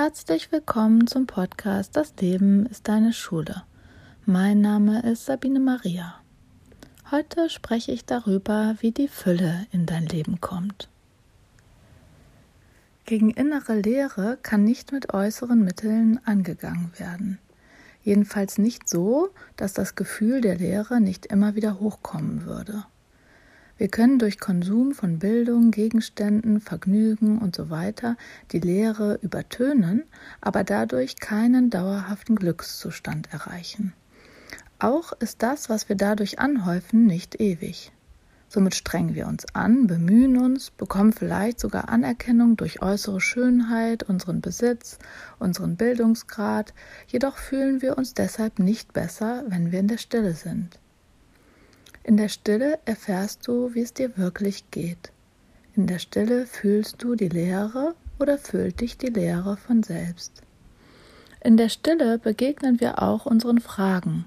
Herzlich willkommen zum Podcast Das Leben ist deine Schule. Mein Name ist Sabine Maria. Heute spreche ich darüber, wie die Fülle in dein Leben kommt. Gegen innere Leere kann nicht mit äußeren Mitteln angegangen werden. Jedenfalls nicht so, dass das Gefühl der Leere nicht immer wieder hochkommen würde. Wir können durch Konsum von Bildung, Gegenständen, Vergnügen usw. Die Lehre übertönen, aber dadurch keinen dauerhaften Glückszustand erreichen. Auch ist das, was wir dadurch anhäufen, nicht ewig. Somit strengen wir uns an, bemühen uns, bekommen vielleicht sogar Anerkennung durch äußere Schönheit, unseren Besitz, unseren Bildungsgrad, jedoch fühlen wir uns deshalb nicht besser, wenn wir in der Stille sind. In der Stille erfährst du, wie es dir wirklich geht. In der Stille fühlst du die Leere oder füllt dich die Leere von selbst. In der Stille begegnen wir auch unseren Fragen.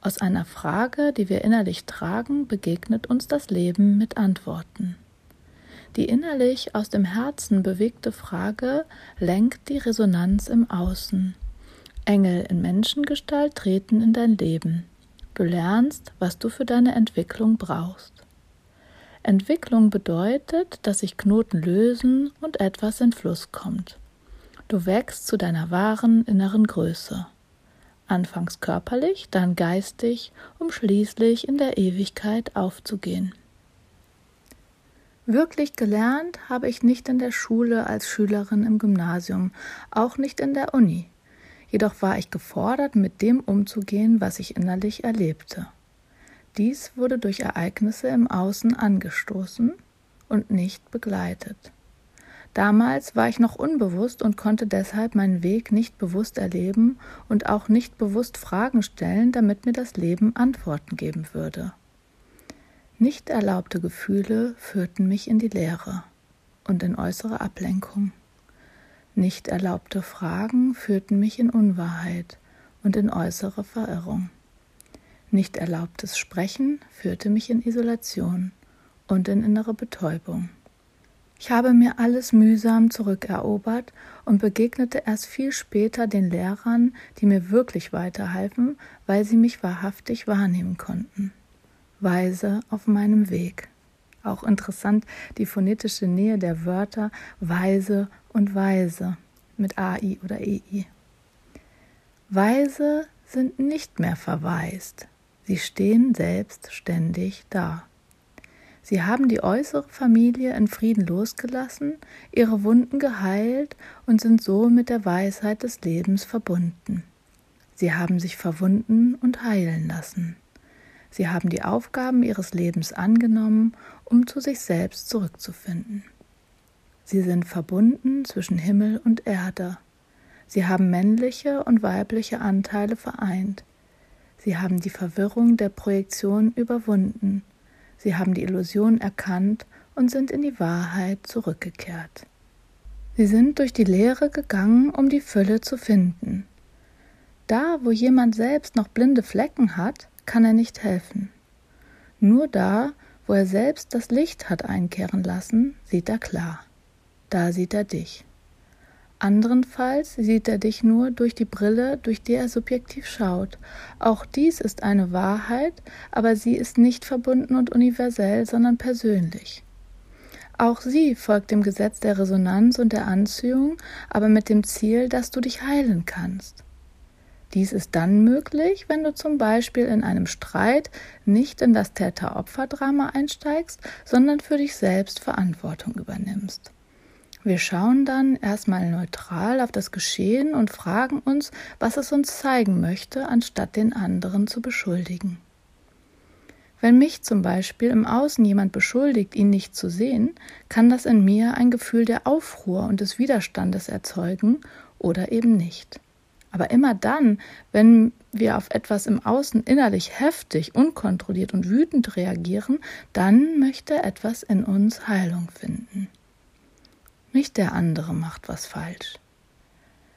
Aus einer Frage, die wir innerlich tragen, begegnet uns das Leben mit Antworten. Die innerlich aus dem Herzen bewegte Frage lenkt die Resonanz im Außen. Engel in Menschengestalt treten in dein Leben. Du lernst, was du für deine Entwicklung brauchst. Entwicklung bedeutet, dass sich Knoten lösen und etwas in Fluss kommt. Du wächst zu deiner wahren inneren Größe. Anfangs körperlich, dann geistig, um schließlich in der Ewigkeit aufzugehen. Wirklich gelernt habe ich nicht in der Schule als Schülerin im Gymnasium, auch nicht in der Uni jedoch war ich gefordert, mit dem umzugehen, was ich innerlich erlebte. Dies wurde durch Ereignisse im Außen angestoßen und nicht begleitet. Damals war ich noch unbewusst und konnte deshalb meinen Weg nicht bewusst erleben und auch nicht bewusst Fragen stellen, damit mir das Leben Antworten geben würde. Nicht erlaubte Gefühle führten mich in die Leere und in äußere Ablenkung. Nicht erlaubte Fragen führten mich in Unwahrheit und in äußere Verirrung. Nicht erlaubtes Sprechen führte mich in Isolation und in innere Betäubung. Ich habe mir alles mühsam zurückerobert und begegnete erst viel später den Lehrern, die mir wirklich weiterhalfen, weil sie mich wahrhaftig wahrnehmen konnten. Weise auf meinem Weg. Auch interessant die phonetische Nähe der Wörter weise und weise mit AI oder EI. Weise sind nicht mehr verwaist. Sie stehen selbstständig da. Sie haben die äußere Familie in Frieden losgelassen, ihre Wunden geheilt und sind so mit der Weisheit des Lebens verbunden. Sie haben sich verwunden und heilen lassen. Sie haben die Aufgaben ihres Lebens angenommen, um zu sich selbst zurückzufinden. Sie sind verbunden zwischen Himmel und Erde. Sie haben männliche und weibliche Anteile vereint. Sie haben die Verwirrung der Projektion überwunden. Sie haben die Illusion erkannt und sind in die Wahrheit zurückgekehrt. Sie sind durch die Lehre gegangen, um die Fülle zu finden. Da, wo jemand selbst noch blinde Flecken hat, kann er nicht helfen. Nur da, wo er selbst das Licht hat einkehren lassen, sieht er klar. Da sieht er dich. Anderenfalls sieht er dich nur durch die Brille, durch die er subjektiv schaut. Auch dies ist eine Wahrheit, aber sie ist nicht verbunden und universell, sondern persönlich. Auch sie folgt dem Gesetz der Resonanz und der Anziehung, aber mit dem Ziel, dass du dich heilen kannst. Dies ist dann möglich, wenn du zum Beispiel in einem Streit nicht in das Täter-Opfer-Drama einsteigst, sondern für dich selbst Verantwortung übernimmst. Wir schauen dann erstmal neutral auf das Geschehen und fragen uns, was es uns zeigen möchte, anstatt den anderen zu beschuldigen. Wenn mich zum Beispiel im Außen jemand beschuldigt, ihn nicht zu sehen, kann das in mir ein Gefühl der Aufruhr und des Widerstandes erzeugen oder eben nicht. Aber immer dann, wenn wir auf etwas im Außen innerlich heftig, unkontrolliert und wütend reagieren, dann möchte etwas in uns Heilung finden. Nicht der andere macht was falsch.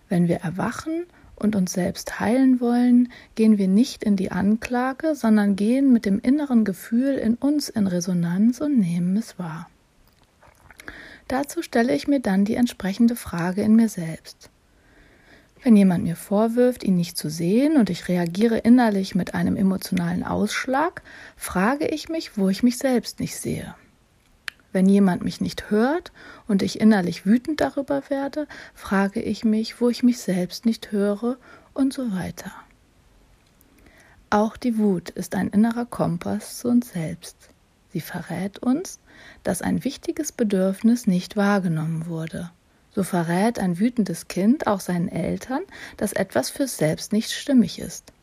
Wenn wir erwachen und uns selbst heilen wollen, gehen wir nicht in die Anklage, sondern gehen mit dem inneren Gefühl in uns in Resonanz und nehmen es wahr. Dazu stelle ich mir dann die entsprechende Frage in mir selbst. Wenn jemand mir vorwirft, ihn nicht zu sehen und ich reagiere innerlich mit einem emotionalen Ausschlag, frage ich mich, wo ich mich selbst nicht sehe. Wenn jemand mich nicht hört und ich innerlich wütend darüber werde, frage ich mich, wo ich mich selbst nicht höre und so weiter. Auch die Wut ist ein innerer Kompass zu uns selbst. Sie verrät uns, dass ein wichtiges Bedürfnis nicht wahrgenommen wurde so verrät ein wütendes Kind auch seinen Eltern, dass etwas für selbst nicht stimmig ist.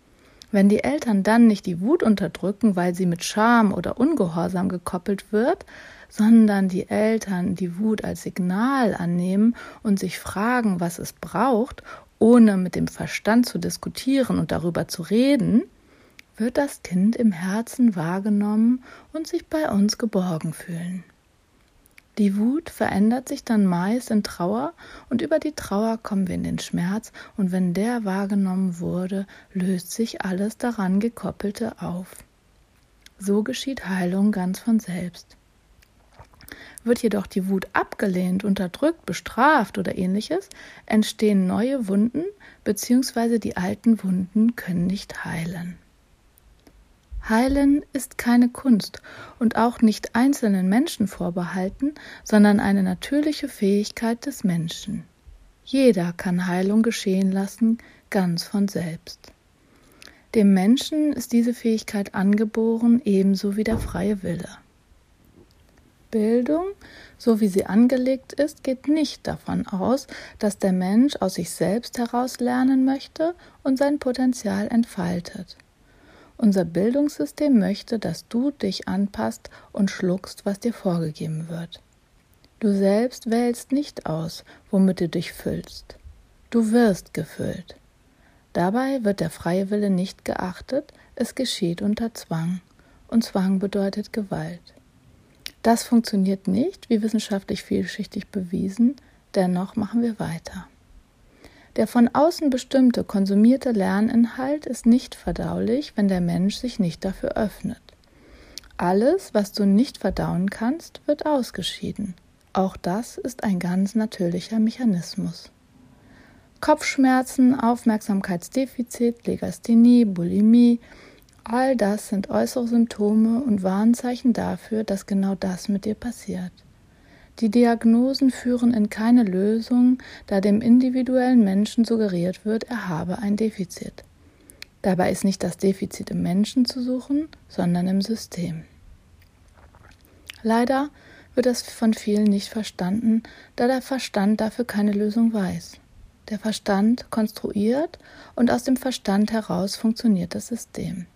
Wenn die Eltern dann nicht die Wut unterdrücken, weil sie mit Scham oder Ungehorsam gekoppelt wird, sondern die Eltern die Wut als Signal annehmen und sich fragen, was es braucht, ohne mit dem Verstand zu diskutieren und darüber zu reden, wird das Kind im Herzen wahrgenommen und sich bei uns geborgen fühlen. Die Wut verändert sich dann meist in Trauer und über die Trauer kommen wir in den Schmerz und wenn der wahrgenommen wurde, löst sich alles daran gekoppelte auf. So geschieht Heilung ganz von selbst. Wird jedoch die Wut abgelehnt, unterdrückt, bestraft oder ähnliches, entstehen neue Wunden bzw. die alten Wunden können nicht heilen. Heilen ist keine Kunst und auch nicht einzelnen Menschen vorbehalten, sondern eine natürliche Fähigkeit des Menschen. Jeder kann Heilung geschehen lassen, ganz von selbst. Dem Menschen ist diese Fähigkeit angeboren, ebenso wie der freie Wille. Bildung, so wie sie angelegt ist, geht nicht davon aus, dass der Mensch aus sich selbst heraus lernen möchte und sein Potenzial entfaltet. Unser Bildungssystem möchte, dass du dich anpasst und schluckst, was dir vorgegeben wird. Du selbst wählst nicht aus, womit du dich füllst. Du wirst gefüllt. Dabei wird der freie Wille nicht geachtet, es geschieht unter Zwang. Und Zwang bedeutet Gewalt. Das funktioniert nicht, wie wissenschaftlich vielschichtig bewiesen, dennoch machen wir weiter. Der von außen bestimmte konsumierte Lerninhalt ist nicht verdaulich, wenn der Mensch sich nicht dafür öffnet. Alles, was du nicht verdauen kannst, wird ausgeschieden. Auch das ist ein ganz natürlicher Mechanismus. Kopfschmerzen, Aufmerksamkeitsdefizit, Legasthenie, Bulimie, all das sind äußere Symptome und Warnzeichen dafür, dass genau das mit dir passiert. Die Diagnosen führen in keine Lösung, da dem individuellen Menschen suggeriert wird, er habe ein Defizit. Dabei ist nicht das Defizit im Menschen zu suchen, sondern im System. Leider wird das von vielen nicht verstanden, da der Verstand dafür keine Lösung weiß. Der Verstand konstruiert und aus dem Verstand heraus funktioniert das System.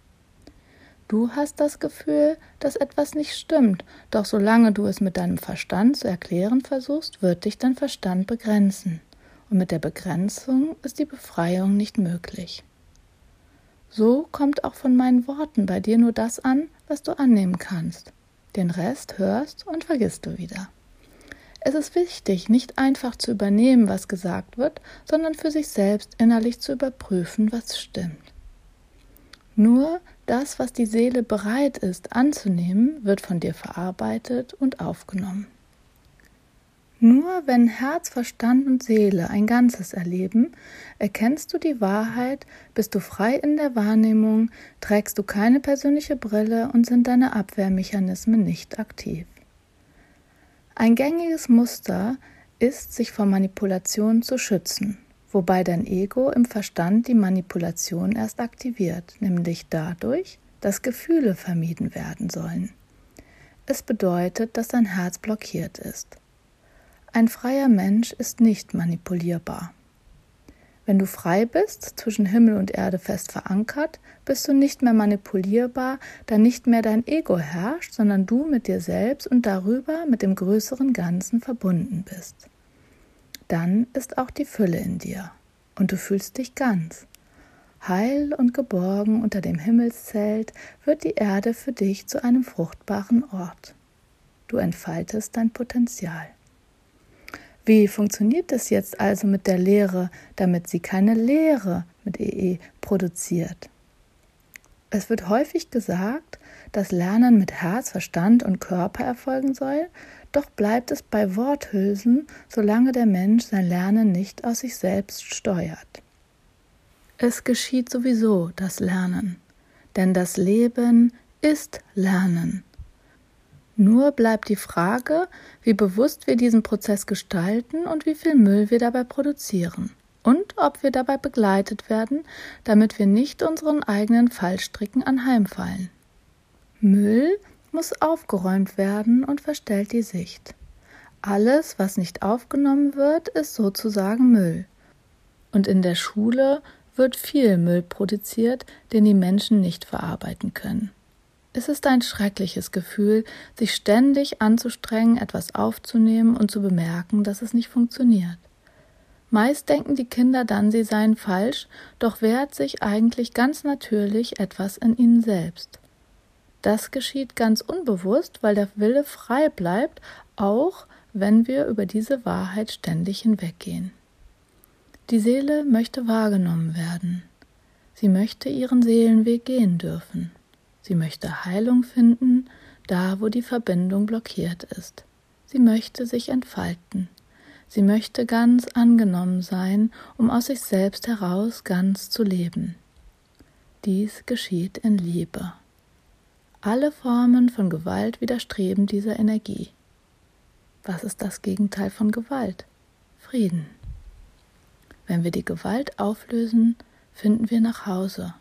Du hast das Gefühl, dass etwas nicht stimmt, doch solange du es mit deinem Verstand zu erklären versuchst, wird dich dein Verstand begrenzen. Und mit der Begrenzung ist die Befreiung nicht möglich. So kommt auch von meinen Worten bei dir nur das an, was du annehmen kannst. Den Rest hörst und vergisst du wieder. Es ist wichtig, nicht einfach zu übernehmen, was gesagt wird, sondern für sich selbst innerlich zu überprüfen, was stimmt. Nur das, was die Seele bereit ist anzunehmen, wird von dir verarbeitet und aufgenommen. Nur wenn Herz, Verstand und Seele ein Ganzes erleben, erkennst du die Wahrheit, bist du frei in der Wahrnehmung, trägst du keine persönliche Brille und sind deine Abwehrmechanismen nicht aktiv. Ein gängiges Muster ist, sich vor Manipulation zu schützen wobei dein Ego im Verstand die Manipulation erst aktiviert, nämlich dadurch, dass Gefühle vermieden werden sollen. Es bedeutet, dass dein Herz blockiert ist. Ein freier Mensch ist nicht manipulierbar. Wenn du frei bist, zwischen Himmel und Erde fest verankert, bist du nicht mehr manipulierbar, da nicht mehr dein Ego herrscht, sondern du mit dir selbst und darüber mit dem größeren Ganzen verbunden bist dann ist auch die Fülle in dir und du fühlst dich ganz. Heil und geborgen unter dem Himmelszelt wird die Erde für dich zu einem fruchtbaren Ort. Du entfaltest dein Potenzial. Wie funktioniert es jetzt also mit der Lehre, damit sie keine Lehre mit EE produziert? Es wird häufig gesagt, dass Lernen mit Herz, Verstand und Körper erfolgen soll, doch bleibt es bei Worthülsen, solange der Mensch sein Lernen nicht aus sich selbst steuert. Es geschieht sowieso das Lernen, denn das Leben ist Lernen. Nur bleibt die Frage, wie bewusst wir diesen Prozess gestalten und wie viel Müll wir dabei produzieren und ob wir dabei begleitet werden, damit wir nicht unseren eigenen Fallstricken anheimfallen. Müll muss aufgeräumt werden und verstellt die Sicht. Alles, was nicht aufgenommen wird, ist sozusagen Müll. Und in der Schule wird viel Müll produziert, den die Menschen nicht verarbeiten können. Es ist ein schreckliches Gefühl, sich ständig anzustrengen, etwas aufzunehmen und zu bemerken, dass es nicht funktioniert. Meist denken die Kinder dann, sie seien falsch, doch wehrt sich eigentlich ganz natürlich etwas in ihnen selbst. Das geschieht ganz unbewusst, weil der Wille frei bleibt, auch wenn wir über diese Wahrheit ständig hinweggehen. Die Seele möchte wahrgenommen werden. Sie möchte ihren Seelenweg gehen dürfen. Sie möchte Heilung finden, da wo die Verbindung blockiert ist. Sie möchte sich entfalten. Sie möchte ganz angenommen sein, um aus sich selbst heraus ganz zu leben. Dies geschieht in Liebe. Alle Formen von Gewalt widerstreben dieser Energie. Was ist das Gegenteil von Gewalt? Frieden. Wenn wir die Gewalt auflösen, finden wir nach Hause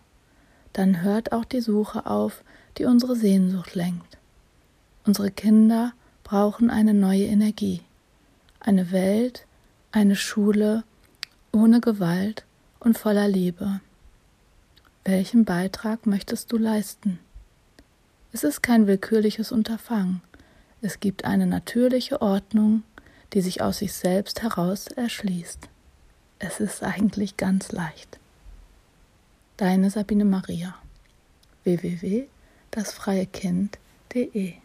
dann hört auch die Suche auf, die unsere Sehnsucht lenkt. Unsere Kinder brauchen eine neue Energie, eine Welt, eine Schule ohne Gewalt und voller Liebe. Welchen Beitrag möchtest du leisten? Es ist kein willkürliches Unterfangen. Es gibt eine natürliche Ordnung, die sich aus sich selbst heraus erschließt. Es ist eigentlich ganz leicht. Deine Sabine Maria www.dasfreiekind.de